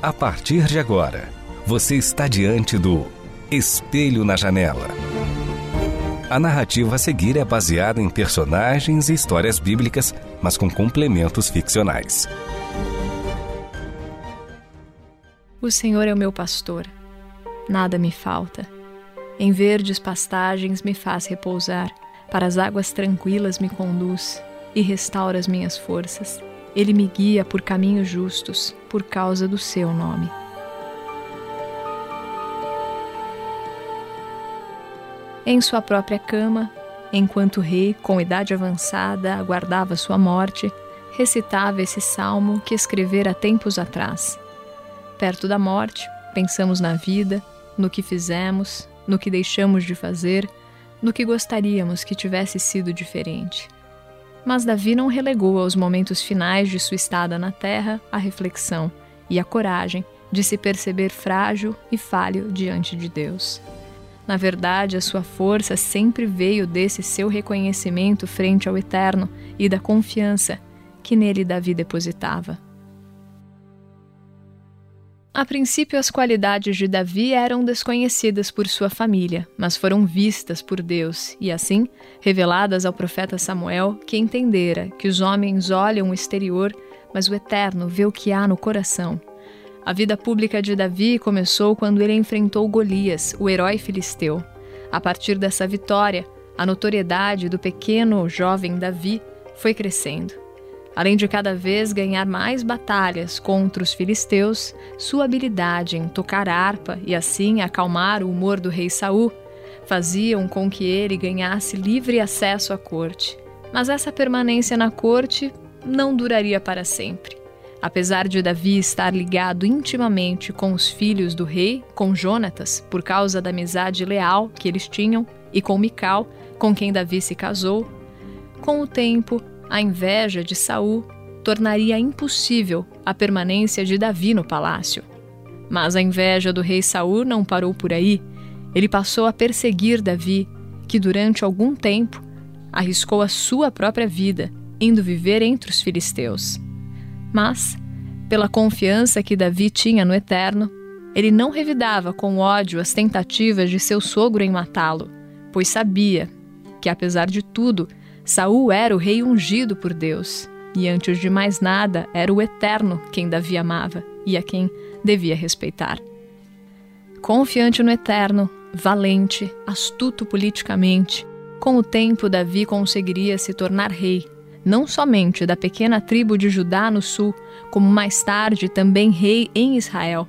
A partir de agora, você está diante do Espelho na Janela. A narrativa a seguir é baseada em personagens e histórias bíblicas, mas com complementos ficcionais. O Senhor é o meu pastor, nada me falta. Em verdes pastagens me faz repousar, para as águas tranquilas me conduz e restaura as minhas forças. Ele me guia por caminhos justos, por causa do seu nome. Em sua própria cama, enquanto o rei, com idade avançada, aguardava sua morte, recitava esse salmo que escrevera tempos atrás. Perto da morte, pensamos na vida, no que fizemos, no que deixamos de fazer, no que gostaríamos que tivesse sido diferente. Mas Davi não relegou aos momentos finais de sua estada na terra a reflexão e a coragem de se perceber frágil e falho diante de Deus. Na verdade, a sua força sempre veio desse seu reconhecimento frente ao Eterno e da confiança que nele Davi depositava. A princípio, as qualidades de Davi eram desconhecidas por sua família, mas foram vistas por Deus e, assim, reveladas ao profeta Samuel, que entendera que os homens olham o exterior, mas o Eterno vê o que há no coração. A vida pública de Davi começou quando ele enfrentou Golias, o herói filisteu. A partir dessa vitória, a notoriedade do pequeno jovem Davi foi crescendo. Além de cada vez ganhar mais batalhas contra os filisteus, sua habilidade em tocar harpa e assim acalmar o humor do rei Saul faziam com que ele ganhasse livre acesso à corte. Mas essa permanência na corte não duraria para sempre. Apesar de Davi estar ligado intimamente com os filhos do rei, com Jonatas, por causa da amizade leal que eles tinham, e com Mical, com quem Davi se casou, com o tempo a inveja de Saul tornaria impossível a permanência de Davi no palácio. Mas a inveja do rei Saul não parou por aí. Ele passou a perseguir Davi, que durante algum tempo arriscou a sua própria vida, indo viver entre os filisteus. Mas, pela confiança que Davi tinha no Eterno, ele não revidava com ódio as tentativas de seu sogro em matá-lo, pois sabia que, apesar de tudo, Saul era o rei ungido por Deus, e antes de mais nada, era o Eterno quem Davi amava e a quem devia respeitar. Confiante no Eterno, valente, astuto politicamente, com o tempo Davi conseguiria se tornar rei, não somente da pequena tribo de Judá no sul, como mais tarde também rei em Israel.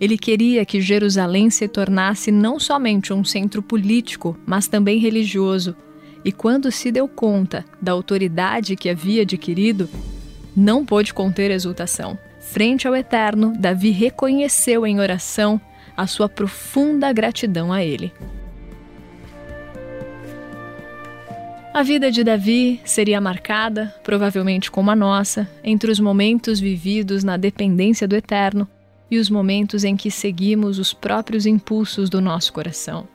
Ele queria que Jerusalém se tornasse não somente um centro político, mas também religioso e quando se deu conta da autoridade que havia adquirido, não pôde conter exultação. Frente ao Eterno, Davi reconheceu em oração a sua profunda gratidão a ele. A vida de Davi seria marcada, provavelmente como a nossa, entre os momentos vividos na dependência do Eterno e os momentos em que seguimos os próprios impulsos do nosso coração.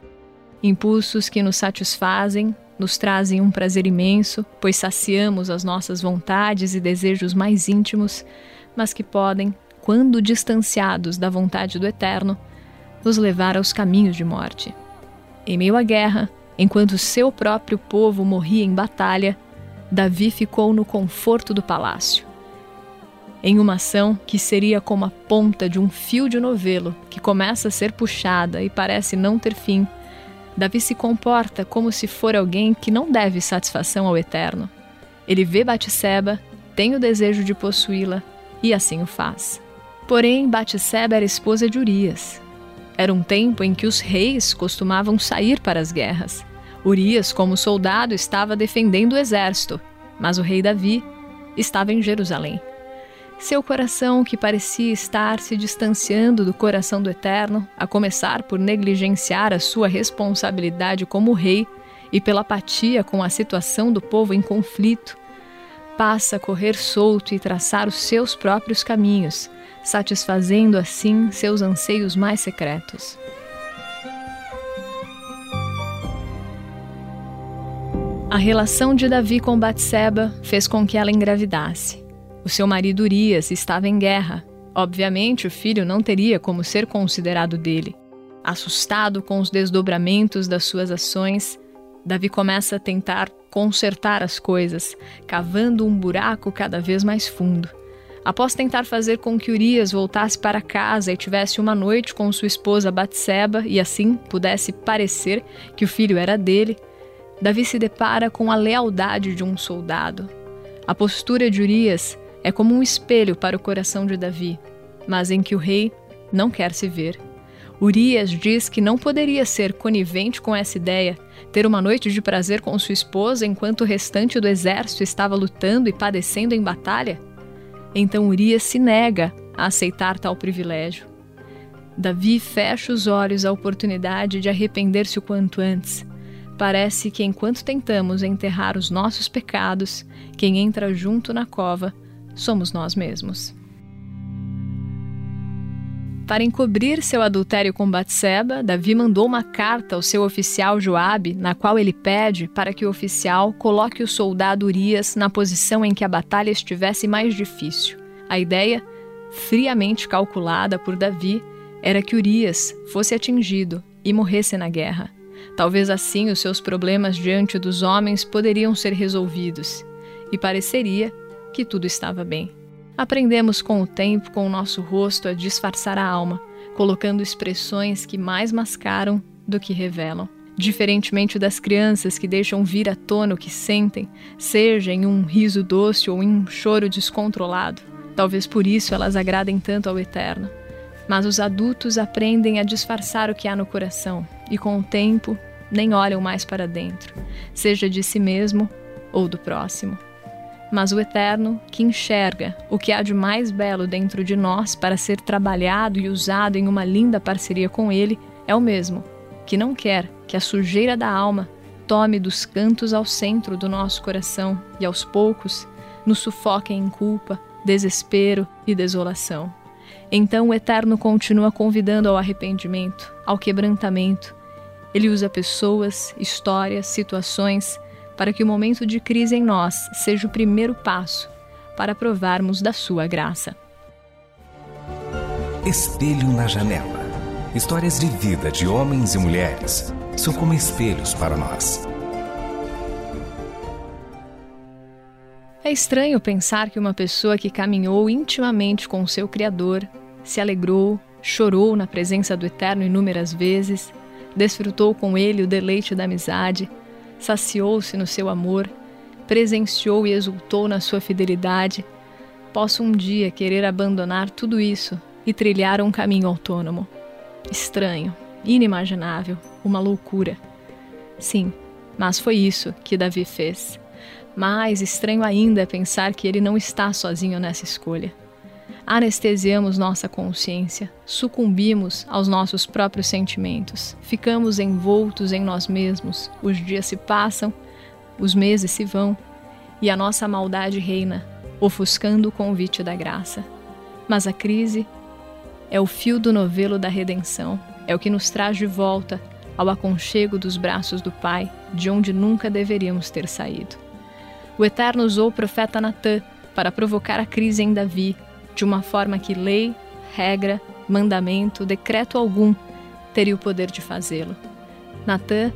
Impulsos que nos satisfazem nos trazem um prazer imenso, pois saciamos as nossas vontades e desejos mais íntimos, mas que podem, quando distanciados da vontade do Eterno, nos levar aos caminhos de morte. Em meio à guerra, enquanto seu próprio povo morria em batalha, Davi ficou no conforto do palácio. Em uma ação que seria como a ponta de um fio de novelo que começa a ser puxada e parece não ter fim, Davi se comporta como se for alguém que não deve satisfação ao Eterno. Ele vê Batseba, tem o desejo de possuí-la e assim o faz. Porém, Batseba era esposa de Urias. Era um tempo em que os reis costumavam sair para as guerras. Urias, como soldado, estava defendendo o exército, mas o rei Davi estava em Jerusalém. Seu coração, que parecia estar se distanciando do coração do Eterno, a começar por negligenciar a sua responsabilidade como rei e pela apatia com a situação do povo em conflito, passa a correr solto e traçar os seus próprios caminhos, satisfazendo assim seus anseios mais secretos. A relação de Davi com Batseba fez com que ela engravidasse. O seu marido Urias estava em guerra. Obviamente, o filho não teria como ser considerado dele. Assustado com os desdobramentos das suas ações, Davi começa a tentar consertar as coisas, cavando um buraco cada vez mais fundo. Após tentar fazer com que Urias voltasse para casa e tivesse uma noite com sua esposa Batseba e assim pudesse parecer que o filho era dele, Davi se depara com a lealdade de um soldado. A postura de Urias é como um espelho para o coração de Davi, mas em que o rei não quer se ver. Urias diz que não poderia ser conivente com essa ideia, ter uma noite de prazer com sua esposa enquanto o restante do exército estava lutando e padecendo em batalha. Então Urias se nega a aceitar tal privilégio. Davi fecha os olhos à oportunidade de arrepender-se o quanto antes. Parece que enquanto tentamos enterrar os nossos pecados, quem entra junto na cova somos nós mesmos. Para encobrir seu adultério com Batseba, Davi mandou uma carta ao seu oficial Joabe, na qual ele pede para que o oficial coloque o soldado Urias na posição em que a batalha estivesse mais difícil. A ideia, friamente calculada por Davi, era que Urias fosse atingido e morresse na guerra. Talvez assim os seus problemas diante dos homens poderiam ser resolvidos, e pareceria que tudo estava bem. Aprendemos com o tempo, com o nosso rosto, a disfarçar a alma, colocando expressões que mais mascaram do que revelam. Diferentemente das crianças que deixam vir à tona o que sentem, seja em um riso doce ou em um choro descontrolado. Talvez por isso elas agradem tanto ao Eterno. Mas os adultos aprendem a disfarçar o que há no coração e, com o tempo, nem olham mais para dentro, seja de si mesmo ou do próximo mas o Eterno, que enxerga o que há de mais belo dentro de nós para ser trabalhado e usado em uma linda parceria com Ele, é o mesmo, que não quer que a sujeira da alma tome dos cantos ao centro do nosso coração e aos poucos nos sufoque em culpa, desespero e desolação. Então o Eterno continua convidando ao arrependimento, ao quebrantamento. Ele usa pessoas, histórias, situações para que o momento de crise em nós seja o primeiro passo para provarmos da sua graça. Espelho na janela. Histórias de vida de homens e mulheres são como espelhos para nós. É estranho pensar que uma pessoa que caminhou intimamente com seu Criador, se alegrou, chorou na presença do Eterno inúmeras vezes, desfrutou com ele o deleite da amizade, saciou-se no seu amor, presenciou e exultou na sua fidelidade, posso um dia querer abandonar tudo isso e trilhar um caminho autônomo. Estranho, inimaginável, uma loucura. Sim, mas foi isso que Davi fez. Mais estranho ainda é pensar que ele não está sozinho nessa escolha anestesiamos nossa consciência, sucumbimos aos nossos próprios sentimentos, ficamos envoltos em nós mesmos, os dias se passam, os meses se vão e a nossa maldade reina, ofuscando o convite da graça. Mas a crise é o fio do novelo da redenção, é o que nos traz de volta ao aconchego dos braços do Pai, de onde nunca deveríamos ter saído. O Eterno usou o profeta Natã para provocar a crise em Davi de uma forma que lei, regra, mandamento, decreto algum teria o poder de fazê-lo. Natan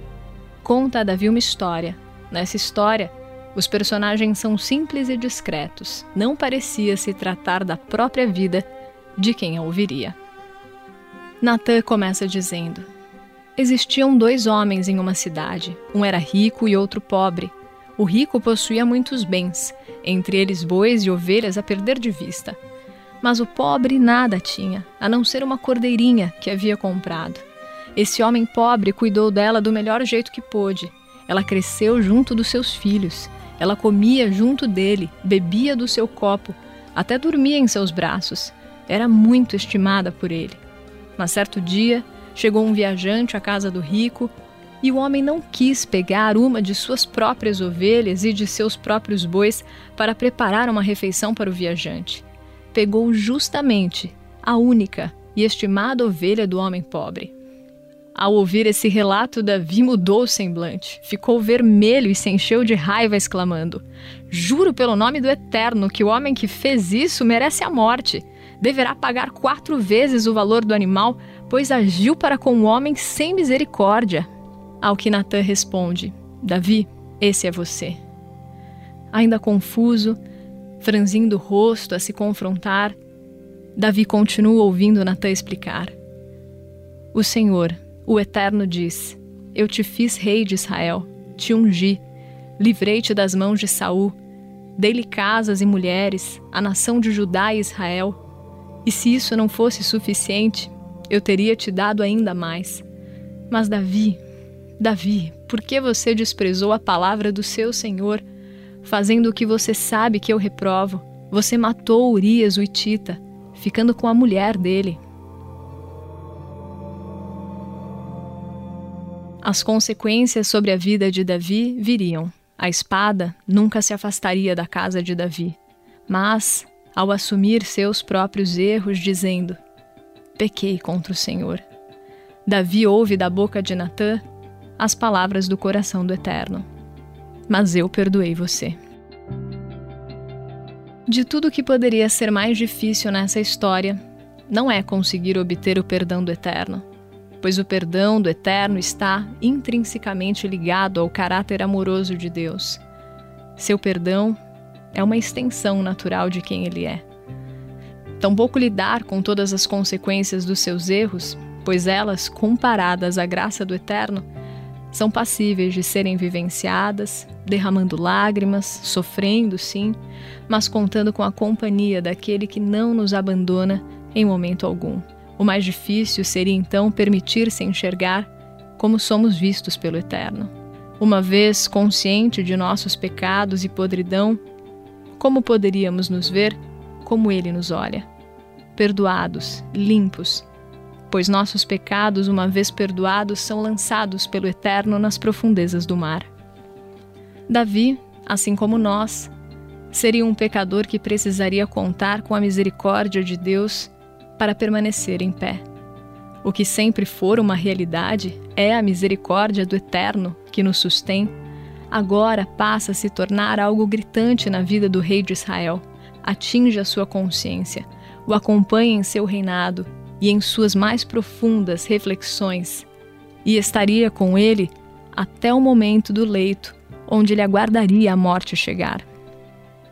conta a Davi uma história. Nessa história, os personagens são simples e discretos. Não parecia se tratar da própria vida de quem a ouviria. Natan começa dizendo: Existiam dois homens em uma cidade. Um era rico e outro pobre. O rico possuía muitos bens, entre eles bois e ovelhas a perder de vista. Mas o pobre nada tinha, a não ser uma cordeirinha que havia comprado. Esse homem pobre cuidou dela do melhor jeito que pôde. Ela cresceu junto dos seus filhos. Ela comia junto dele, bebia do seu copo, até dormia em seus braços. Era muito estimada por ele. Mas certo dia, chegou um viajante à casa do rico e o homem não quis pegar uma de suas próprias ovelhas e de seus próprios bois para preparar uma refeição para o viajante. Pegou justamente a única e estimada ovelha do homem pobre. Ao ouvir esse relato, Davi mudou o semblante, ficou vermelho e se encheu de raiva, exclamando: Juro pelo nome do Eterno que o homem que fez isso merece a morte. Deverá pagar quatro vezes o valor do animal, pois agiu para com o homem sem misericórdia. Ao que Natan responde: Davi, esse é você. Ainda confuso, franzindo o rosto a se confrontar, Davi continua ouvindo Natan explicar. O Senhor, o Eterno, diz: Eu te fiz rei de Israel, te ungi, livrei-te das mãos de Saul, dei-lhe casas e mulheres, a nação de Judá e Israel. E se isso não fosse suficiente, eu teria te dado ainda mais. Mas Davi, Davi, por que você desprezou a palavra do seu Senhor, fazendo o que você sabe que eu reprovo? Você matou Urias, o Itita, ficando com a mulher dele. As consequências sobre a vida de Davi viriam. A espada nunca se afastaria da casa de Davi. Mas, ao assumir seus próprios erros, dizendo: Pequei contra o Senhor. Davi ouve da boca de Natã as palavras do coração do Eterno. Mas eu perdoei você. De tudo que poderia ser mais difícil nessa história, não é conseguir obter o perdão do Eterno, pois o perdão do Eterno está intrinsecamente ligado ao caráter amoroso de Deus. Seu perdão é uma extensão natural de quem Ele é. Tampouco lidar com todas as consequências dos seus erros, pois elas, comparadas à graça do Eterno, são passíveis de serem vivenciadas, derramando lágrimas, sofrendo, sim, mas contando com a companhia daquele que não nos abandona em momento algum. O mais difícil seria então permitir-se enxergar como somos vistos pelo Eterno. Uma vez consciente de nossos pecados e podridão, como poderíamos nos ver como Ele nos olha? Perdoados, limpos, pois nossos pecados, uma vez perdoados, são lançados pelo Eterno nas profundezas do mar. Davi, assim como nós, seria um pecador que precisaria contar com a misericórdia de Deus para permanecer em pé. O que sempre for uma realidade é a misericórdia do Eterno que nos sustém. Agora passa a se tornar algo gritante na vida do rei de Israel. Atinge a sua consciência, o acompanha em seu reinado e em suas mais profundas reflexões, e estaria com ele até o momento do leito, onde ele aguardaria a morte chegar.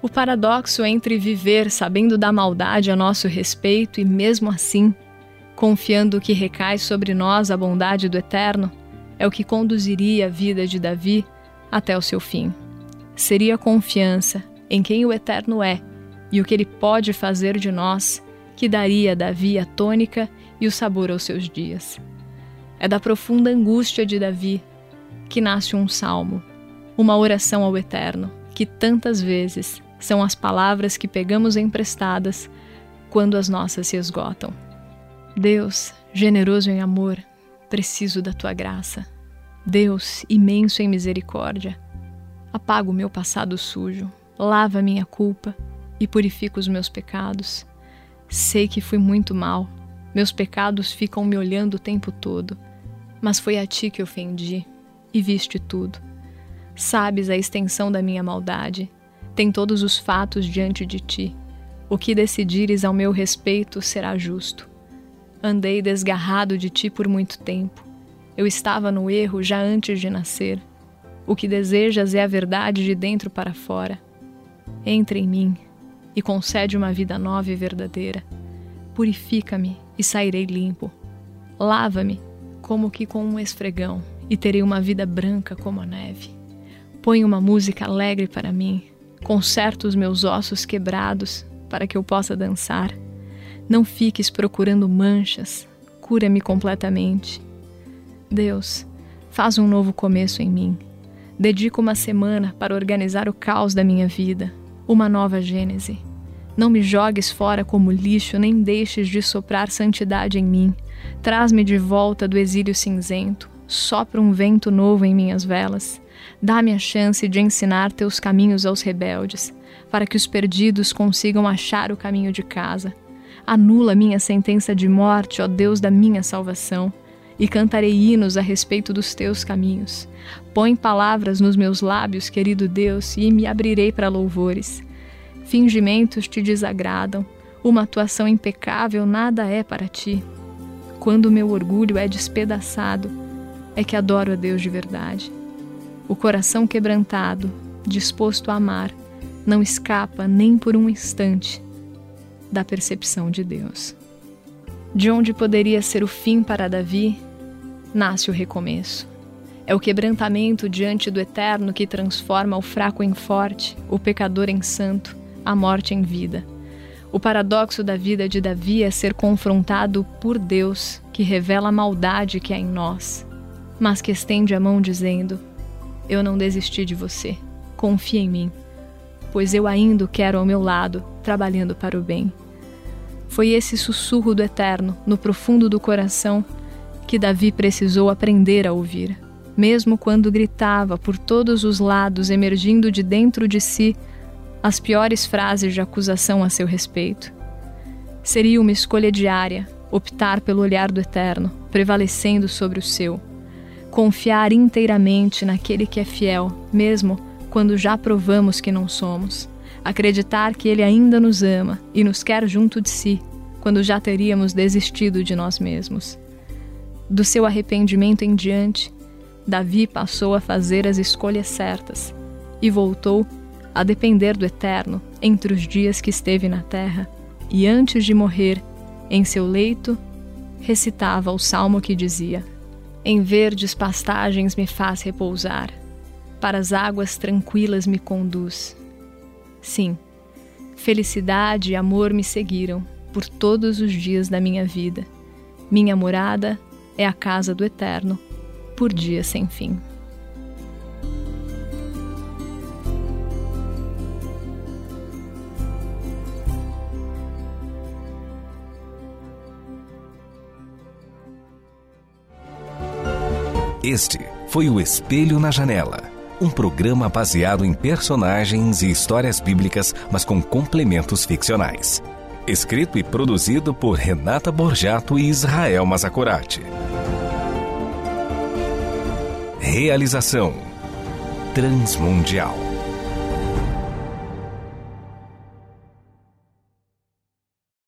O paradoxo entre viver sabendo da maldade a nosso respeito e, mesmo assim, confiando que recai sobre nós a bondade do Eterno, é o que conduziria a vida de Davi até o seu fim. Seria a confiança em quem o Eterno é e o que ele pode fazer de nós que daria Davi a tônica e o sabor aos seus dias. É da profunda angústia de Davi que nasce um salmo, uma oração ao Eterno, que tantas vezes são as palavras que pegamos emprestadas quando as nossas se esgotam. Deus, generoso em amor, preciso da tua graça. Deus, imenso em misericórdia, apaga o meu passado sujo, lava minha culpa e purifica os meus pecados. Sei que fui muito mal. Meus pecados ficam me olhando o tempo todo. Mas foi a ti que ofendi e viste tudo. Sabes a extensão da minha maldade. Tem todos os fatos diante de ti. O que decidires ao meu respeito será justo. Andei desgarrado de ti por muito tempo. Eu estava no erro já antes de nascer. O que desejas é a verdade de dentro para fora. Entra em mim e concede uma vida nova e verdadeira. Purifica-me e sairei limpo. Lava-me como que com um esfregão e terei uma vida branca como a neve. Põe uma música alegre para mim, conserta os meus ossos quebrados para que eu possa dançar. Não fiques procurando manchas, cura-me completamente. Deus, faz um novo começo em mim. Dedico uma semana para organizar o caos da minha vida, uma nova gênese. Não me jogues fora como lixo, nem deixes de soprar santidade em mim. Traz-me de volta do exílio cinzento, sopra um vento novo em minhas velas. Dá-me a chance de ensinar teus caminhos aos rebeldes, para que os perdidos consigam achar o caminho de casa. Anula minha sentença de morte, ó Deus da minha salvação, e cantarei hinos a respeito dos teus caminhos. Põe palavras nos meus lábios, querido Deus, e me abrirei para louvores. Fingimentos te desagradam, uma atuação impecável nada é para ti. Quando meu orgulho é despedaçado, é que adoro a Deus de verdade. O coração quebrantado, disposto a amar, não escapa nem por um instante da percepção de Deus. De onde poderia ser o fim para Davi, nasce o recomeço. É o quebrantamento diante do eterno que transforma o fraco em forte, o pecador em santo, a morte em vida. O paradoxo da vida de Davi é ser confrontado por Deus, que revela a maldade que há em nós, mas que estende a mão dizendo: Eu não desisti de você, confia em mim, pois eu ainda o quero ao meu lado, trabalhando para o bem. Foi esse sussurro do eterno, no profundo do coração, que Davi precisou aprender a ouvir mesmo quando gritava por todos os lados, emergindo de dentro de si as piores frases de acusação a seu respeito. Seria uma escolha diária optar pelo olhar do Eterno, prevalecendo sobre o seu. Confiar inteiramente naquele que é fiel, mesmo quando já provamos que não somos. Acreditar que ele ainda nos ama e nos quer junto de si, quando já teríamos desistido de nós mesmos. Do seu arrependimento em diante, Davi passou a fazer as escolhas certas e voltou a depender do Eterno entre os dias que esteve na terra, e antes de morrer, em seu leito, recitava o salmo que dizia: Em verdes pastagens me faz repousar, para as águas tranquilas me conduz. Sim, felicidade e amor me seguiram por todos os dias da minha vida. Minha morada é a casa do Eterno por dia sem fim. Este foi o Espelho na Janela, um programa baseado em personagens e histórias bíblicas, mas com complementos ficcionais. Escrito e produzido por Renata Borjato e Israel Mazacorati. Realização Transmundial.